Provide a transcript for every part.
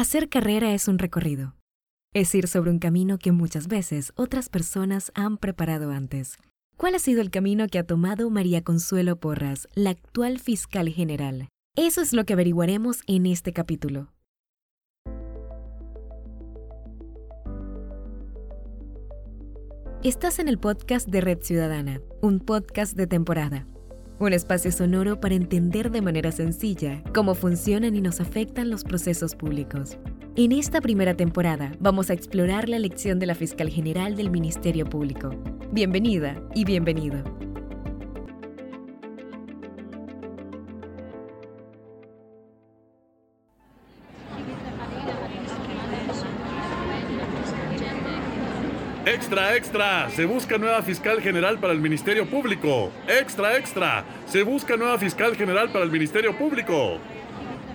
Hacer carrera es un recorrido. Es ir sobre un camino que muchas veces otras personas han preparado antes. ¿Cuál ha sido el camino que ha tomado María Consuelo Porras, la actual fiscal general? Eso es lo que averiguaremos en este capítulo. Estás en el podcast de Red Ciudadana, un podcast de temporada. Un espacio sonoro para entender de manera sencilla cómo funcionan y nos afectan los procesos públicos. En esta primera temporada vamos a explorar la elección de la fiscal general del Ministerio Público. Bienvenida y bienvenido. Extra, extra, se busca nueva fiscal general para el Ministerio Público. Extra, extra, se busca nueva fiscal general para el Ministerio Público.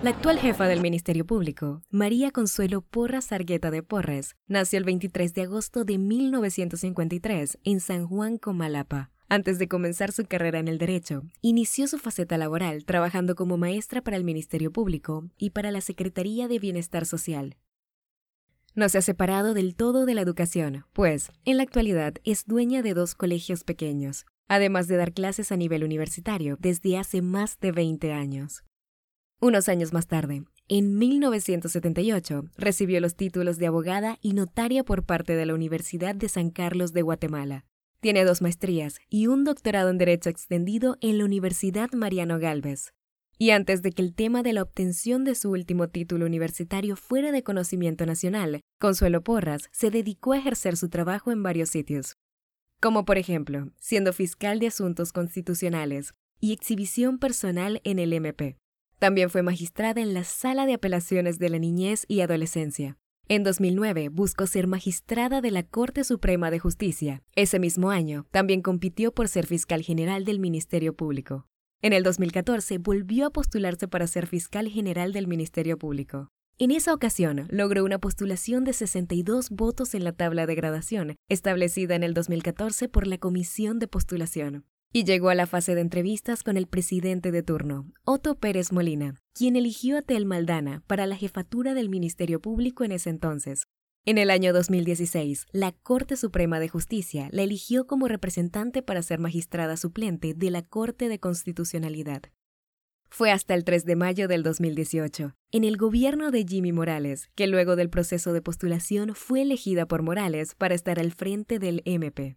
La actual jefa del Ministerio Público, María Consuelo Porras Argueta de Porres, nació el 23 de agosto de 1953 en San Juan, Comalapa. Antes de comenzar su carrera en el derecho, inició su faceta laboral trabajando como maestra para el Ministerio Público y para la Secretaría de Bienestar Social. No se ha separado del todo de la educación, pues, en la actualidad, es dueña de dos colegios pequeños, además de dar clases a nivel universitario desde hace más de 20 años. Unos años más tarde, en 1978, recibió los títulos de abogada y notaria por parte de la Universidad de San Carlos de Guatemala. Tiene dos maestrías y un doctorado en Derecho extendido en la Universidad Mariano Galvez. Y antes de que el tema de la obtención de su último título universitario fuera de conocimiento nacional, Consuelo Porras se dedicó a ejercer su trabajo en varios sitios, como por ejemplo, siendo fiscal de asuntos constitucionales y exhibición personal en el MP. También fue magistrada en la Sala de Apelaciones de la Niñez y Adolescencia. En 2009 buscó ser magistrada de la Corte Suprema de Justicia. Ese mismo año también compitió por ser fiscal general del Ministerio Público. En el 2014 volvió a postularse para ser fiscal general del Ministerio Público. En esa ocasión logró una postulación de 62 votos en la tabla de gradación, establecida en el 2014 por la Comisión de Postulación, y llegó a la fase de entrevistas con el presidente de turno, Otto Pérez Molina, quien eligió a Tel Maldana para la jefatura del Ministerio Público en ese entonces, en el año 2016, la Corte Suprema de Justicia la eligió como representante para ser magistrada suplente de la Corte de Constitucionalidad. Fue hasta el 3 de mayo del 2018, en el gobierno de Jimmy Morales, que luego del proceso de postulación fue elegida por Morales para estar al frente del MP.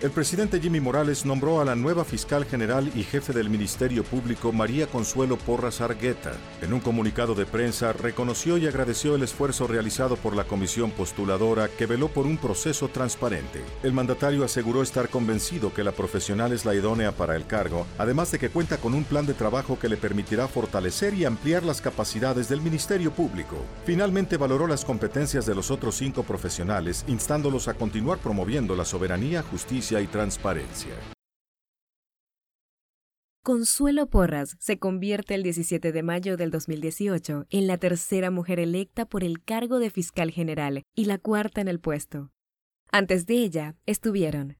El presidente Jimmy Morales nombró a la nueva fiscal general y jefe del Ministerio Público María Consuelo Porras Argueta. En un comunicado de prensa reconoció y agradeció el esfuerzo realizado por la comisión postuladora que veló por un proceso transparente. El mandatario aseguró estar convencido que la profesional es la idónea para el cargo, además de que cuenta con un plan de trabajo que le permitirá fortalecer y ampliar las capacidades del Ministerio Público. Finalmente valoró las competencias de los otros cinco profesionales, instándolos a continuar promoviendo la soberanía, justicia y transparencia. Consuelo Porras se convierte el 17 de mayo del 2018 en la tercera mujer electa por el cargo de fiscal general y la cuarta en el puesto. Antes de ella estuvieron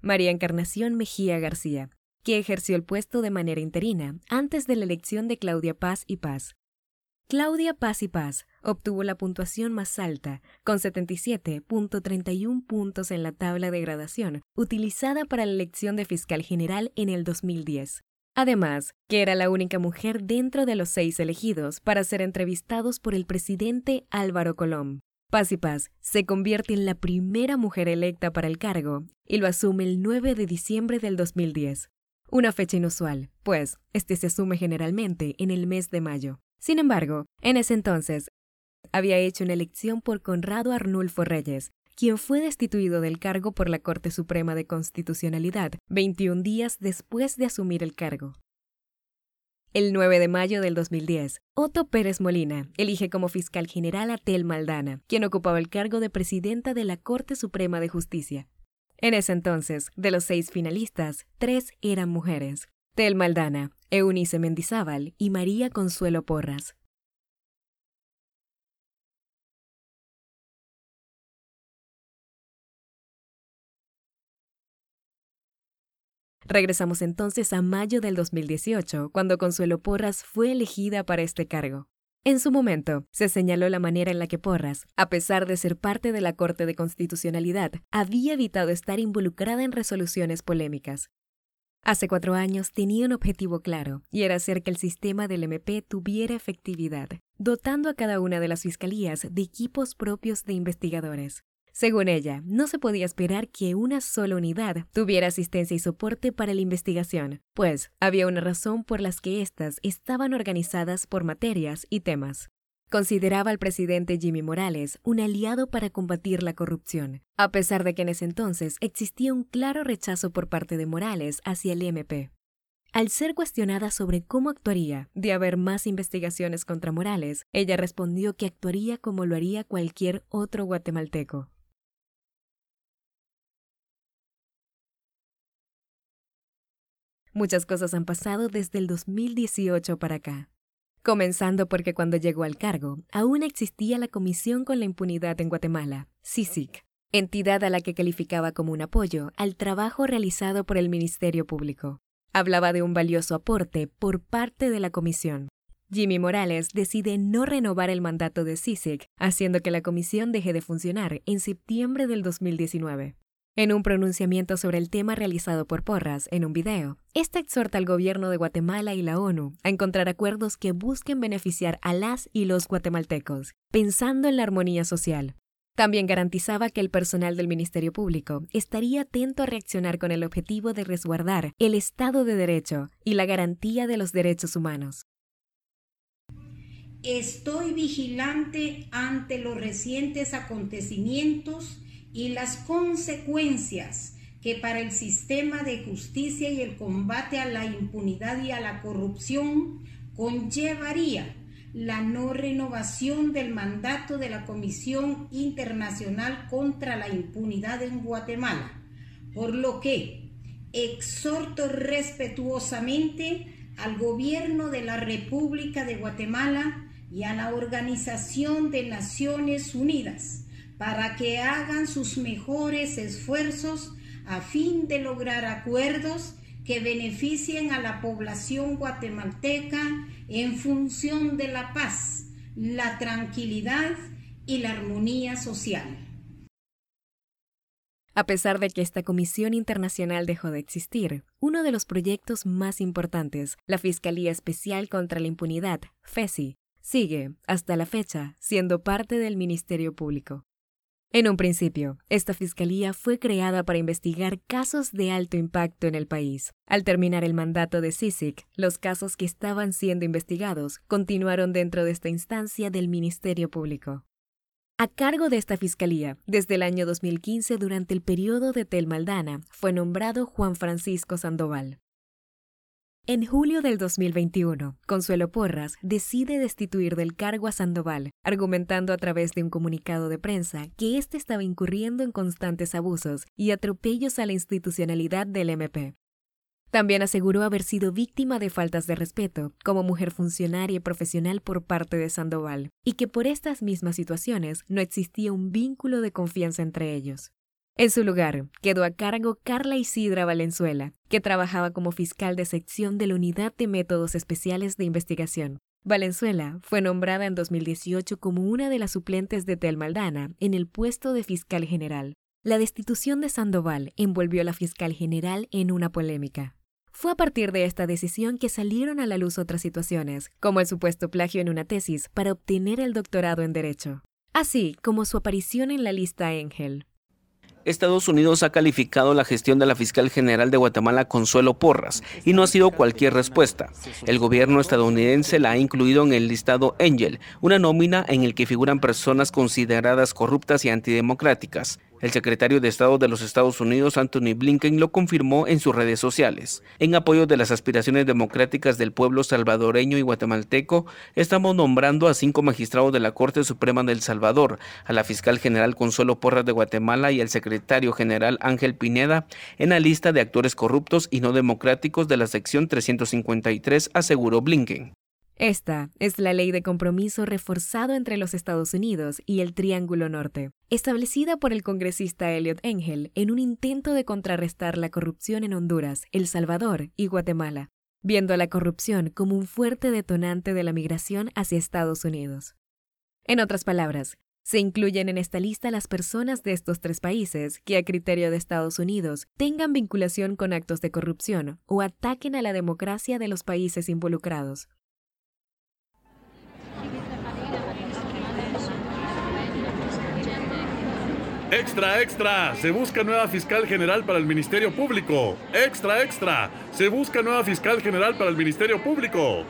María Encarnación Mejía García, que ejerció el puesto de manera interina antes de la elección de Claudia Paz y Paz, Claudia Paz y Paz obtuvo la puntuación más alta, con 77.31 puntos en la tabla de gradación utilizada para la elección de fiscal general en el 2010. Además, que era la única mujer dentro de los seis elegidos para ser entrevistados por el presidente Álvaro Colom. Paz y Paz se convierte en la primera mujer electa para el cargo y lo asume el 9 de diciembre del 2010. Una fecha inusual, pues este se asume generalmente en el mes de mayo. Sin embargo, en ese entonces, había hecho una elección por Conrado Arnulfo Reyes, quien fue destituido del cargo por la Corte Suprema de Constitucionalidad 21 días después de asumir el cargo. El 9 de mayo del 2010, Otto Pérez Molina elige como fiscal general a Tel Maldana, quien ocupaba el cargo de presidenta de la Corte Suprema de Justicia. En ese entonces, de los seis finalistas, tres eran mujeres. Tel Maldana, Eunice Mendizábal y María Consuelo Porras. Regresamos entonces a mayo del 2018, cuando Consuelo Porras fue elegida para este cargo. En su momento, se señaló la manera en la que Porras, a pesar de ser parte de la Corte de Constitucionalidad, había evitado estar involucrada en resoluciones polémicas. Hace cuatro años tenía un objetivo claro, y era hacer que el sistema del MP tuviera efectividad, dotando a cada una de las fiscalías de equipos propios de investigadores. Según ella, no se podía esperar que una sola unidad tuviera asistencia y soporte para la investigación, pues había una razón por las que éstas estaban organizadas por materias y temas. Consideraba al presidente Jimmy Morales un aliado para combatir la corrupción, a pesar de que en ese entonces existía un claro rechazo por parte de Morales hacia el MP. Al ser cuestionada sobre cómo actuaría de haber más investigaciones contra Morales, ella respondió que actuaría como lo haría cualquier otro guatemalteco. Muchas cosas han pasado desde el 2018 para acá. Comenzando porque cuando llegó al cargo, aún existía la Comisión con la Impunidad en Guatemala, CICIC, entidad a la que calificaba como un apoyo al trabajo realizado por el Ministerio Público. Hablaba de un valioso aporte por parte de la comisión. Jimmy Morales decide no renovar el mandato de CICIC, haciendo que la comisión deje de funcionar en septiembre del 2019. En un pronunciamiento sobre el tema realizado por Porras en un video, esta exhorta al gobierno de Guatemala y la ONU a encontrar acuerdos que busquen beneficiar a las y los guatemaltecos, pensando en la armonía social. También garantizaba que el personal del Ministerio Público estaría atento a reaccionar con el objetivo de resguardar el Estado de Derecho y la garantía de los derechos humanos. Estoy vigilante ante los recientes acontecimientos y las consecuencias que para el sistema de justicia y el combate a la impunidad y a la corrupción conllevaría la no renovación del mandato de la Comisión Internacional contra la Impunidad en Guatemala, por lo que exhorto respetuosamente al Gobierno de la República de Guatemala y a la Organización de Naciones Unidas para que hagan sus mejores esfuerzos a fin de lograr acuerdos que beneficien a la población guatemalteca en función de la paz, la tranquilidad y la armonía social. A pesar de que esta Comisión Internacional dejó de existir, uno de los proyectos más importantes, la Fiscalía Especial contra la Impunidad, FESI, sigue, hasta la fecha, siendo parte del Ministerio Público. En un principio, esta fiscalía fue creada para investigar casos de alto impacto en el país. Al terminar el mandato de CICIC, los casos que estaban siendo investigados continuaron dentro de esta instancia del Ministerio Público. A cargo de esta fiscalía, desde el año 2015 durante el periodo de Tel Maldana, fue nombrado Juan Francisco Sandoval. En julio del 2021, Consuelo Porras decide destituir del cargo a Sandoval, argumentando a través de un comunicado de prensa que éste estaba incurriendo en constantes abusos y atropellos a la institucionalidad del MP. También aseguró haber sido víctima de faltas de respeto como mujer funcionaria y profesional por parte de Sandoval, y que por estas mismas situaciones no existía un vínculo de confianza entre ellos. En su lugar, quedó a cargo Carla Isidra Valenzuela, que trabajaba como fiscal de sección de la Unidad de Métodos Especiales de Investigación. Valenzuela fue nombrada en 2018 como una de las suplentes de Tel Maldana en el puesto de fiscal general. La destitución de Sandoval envolvió a la fiscal general en una polémica. Fue a partir de esta decisión que salieron a la luz otras situaciones, como el supuesto plagio en una tesis para obtener el doctorado en Derecho, así como su aparición en la lista Engel. Estados Unidos ha calificado la gestión de la fiscal general de Guatemala Consuelo Porras y no ha sido cualquier respuesta. El gobierno estadounidense la ha incluido en el listado Angel, una nómina en el que figuran personas consideradas corruptas y antidemocráticas. El secretario de Estado de los Estados Unidos, Anthony Blinken, lo confirmó en sus redes sociales. En apoyo de las aspiraciones democráticas del pueblo salvadoreño y guatemalteco, estamos nombrando a cinco magistrados de la Corte Suprema del Salvador, a la fiscal general Consuelo Porras de Guatemala y al secretario general Ángel Pineda en la lista de actores corruptos y no democráticos de la sección 353, aseguró Blinken. Esta es la ley de compromiso reforzado entre los Estados Unidos y el Triángulo Norte, establecida por el congresista Elliot Engel en un intento de contrarrestar la corrupción en Honduras, El Salvador y Guatemala, viendo la corrupción como un fuerte detonante de la migración hacia Estados Unidos. En otras palabras, se incluyen en esta lista las personas de estos tres países que, a criterio de Estados Unidos, tengan vinculación con actos de corrupción o ataquen a la democracia de los países involucrados. Extra, extra, se busca nueva fiscal general para el Ministerio Público. Extra, extra, se busca nueva fiscal general para el Ministerio Público.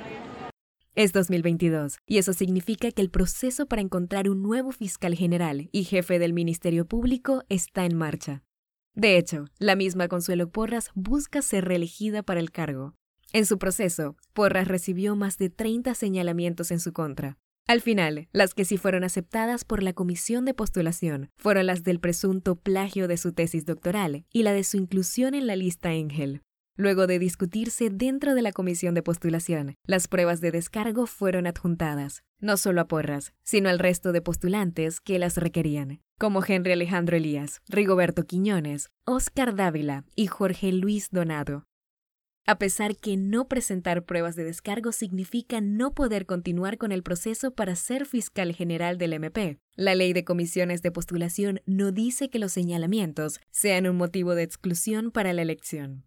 Es 2022 y eso significa que el proceso para encontrar un nuevo fiscal general y jefe del Ministerio Público está en marcha. De hecho, la misma Consuelo Porras busca ser reelegida para el cargo. En su proceso, Porras recibió más de 30 señalamientos en su contra, al final, las que sí fueron aceptadas por la comisión de postulación fueron las del presunto plagio de su tesis doctoral y la de su inclusión en la lista Engel. Luego de discutirse dentro de la comisión de postulación, las pruebas de descargo fueron adjuntadas, no solo a Porras, sino al resto de postulantes que las requerían, como Henry Alejandro Elías, Rigoberto Quiñones, Oscar Dávila y Jorge Luis Donado. A pesar que no presentar pruebas de descargo significa no poder continuar con el proceso para ser fiscal general del MP, la ley de comisiones de postulación no dice que los señalamientos sean un motivo de exclusión para la elección.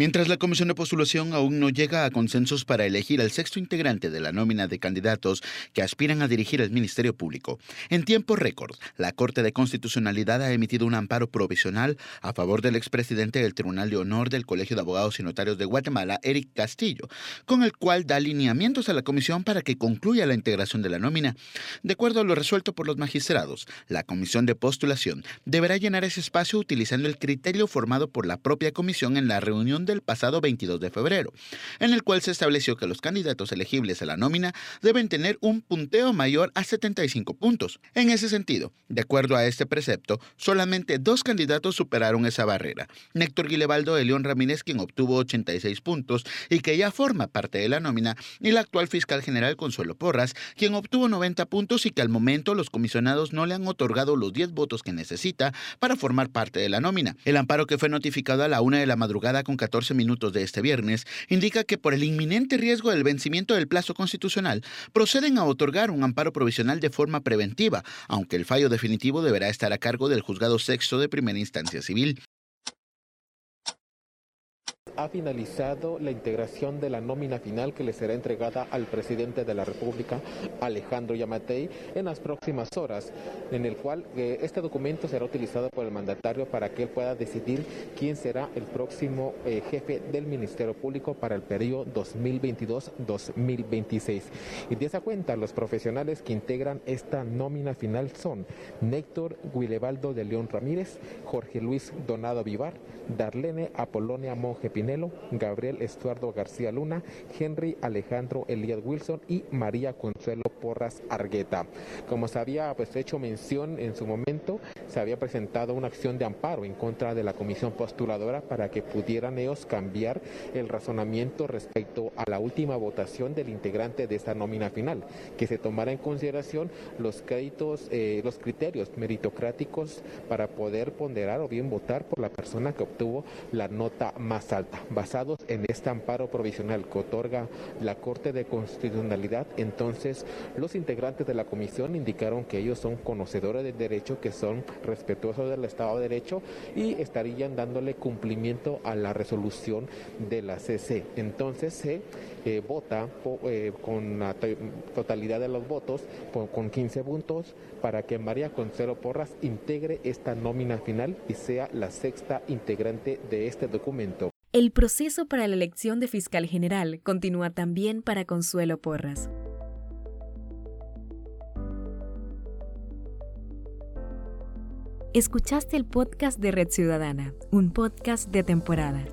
Mientras la comisión de postulación aún no llega a consensos para elegir al sexto integrante de la nómina de candidatos que aspiran a dirigir el Ministerio Público, en tiempo récord, la Corte de Constitucionalidad ha emitido un amparo provisional a favor del expresidente del Tribunal de Honor del Colegio de Abogados y Notarios de Guatemala, Eric Castillo, con el cual da lineamientos a la comisión para que concluya la integración de la nómina. De acuerdo a lo resuelto por los magistrados, la comisión de postulación deberá llenar ese espacio utilizando el criterio formado por la propia comisión en la reunión de el pasado 22 de febrero, en el cual se estableció que los candidatos elegibles a la nómina deben tener un punteo mayor a 75 puntos. En ese sentido, de acuerdo a este precepto, solamente dos candidatos superaron esa barrera. Néctor Guilebaldo de León Ramírez, quien obtuvo 86 puntos y que ya forma parte de la nómina, y el actual fiscal general Consuelo Porras, quien obtuvo 90 puntos y que al momento los comisionados no le han otorgado los 10 votos que necesita para formar parte de la nómina. El amparo que fue notificado a la una de la madrugada con 14 minutos de este viernes, indica que por el inminente riesgo del vencimiento del plazo constitucional, proceden a otorgar un amparo provisional de forma preventiva, aunque el fallo definitivo deberá estar a cargo del juzgado sexto de primera instancia civil ha finalizado la integración de la nómina final que le será entregada al presidente de la República, Alejandro Yamatei, en las próximas horas, en el cual eh, este documento será utilizado por el mandatario para que él pueda decidir quién será el próximo eh, jefe del Ministerio Público para el periodo 2022-2026. Y de esa cuenta, los profesionales que integran esta nómina final son Néctor Guilebaldo de León Ramírez, Jorge Luis Donado Vivar, Darlene Apolonia Monje Gabriel Estuardo García Luna, Henry Alejandro Elías Wilson y María Consuelo Porras Argueta. Como se había pues, hecho mención en su momento, se había presentado una acción de amparo en contra de la comisión postuladora para que pudieran ellos cambiar el razonamiento respecto a la última votación del integrante de esta nómina final, que se tomara en consideración los créditos, eh, los criterios meritocráticos para poder ponderar o bien votar por la persona que obtuvo la nota más alta. Basados en este amparo provisional que otorga la Corte de Constitucionalidad, entonces los integrantes de la comisión indicaron que ellos son conocedores del derecho, que son respetuosos del Estado de Derecho y estarían dándole cumplimiento a la resolución de la CC. Entonces se eh, vota eh, con la totalidad de los votos, con 15 puntos, para que María Concero Porras integre esta nómina final y sea la sexta integrante de este documento. El proceso para la elección de fiscal general continúa también para Consuelo Porras. Escuchaste el podcast de Red Ciudadana, un podcast de temporada.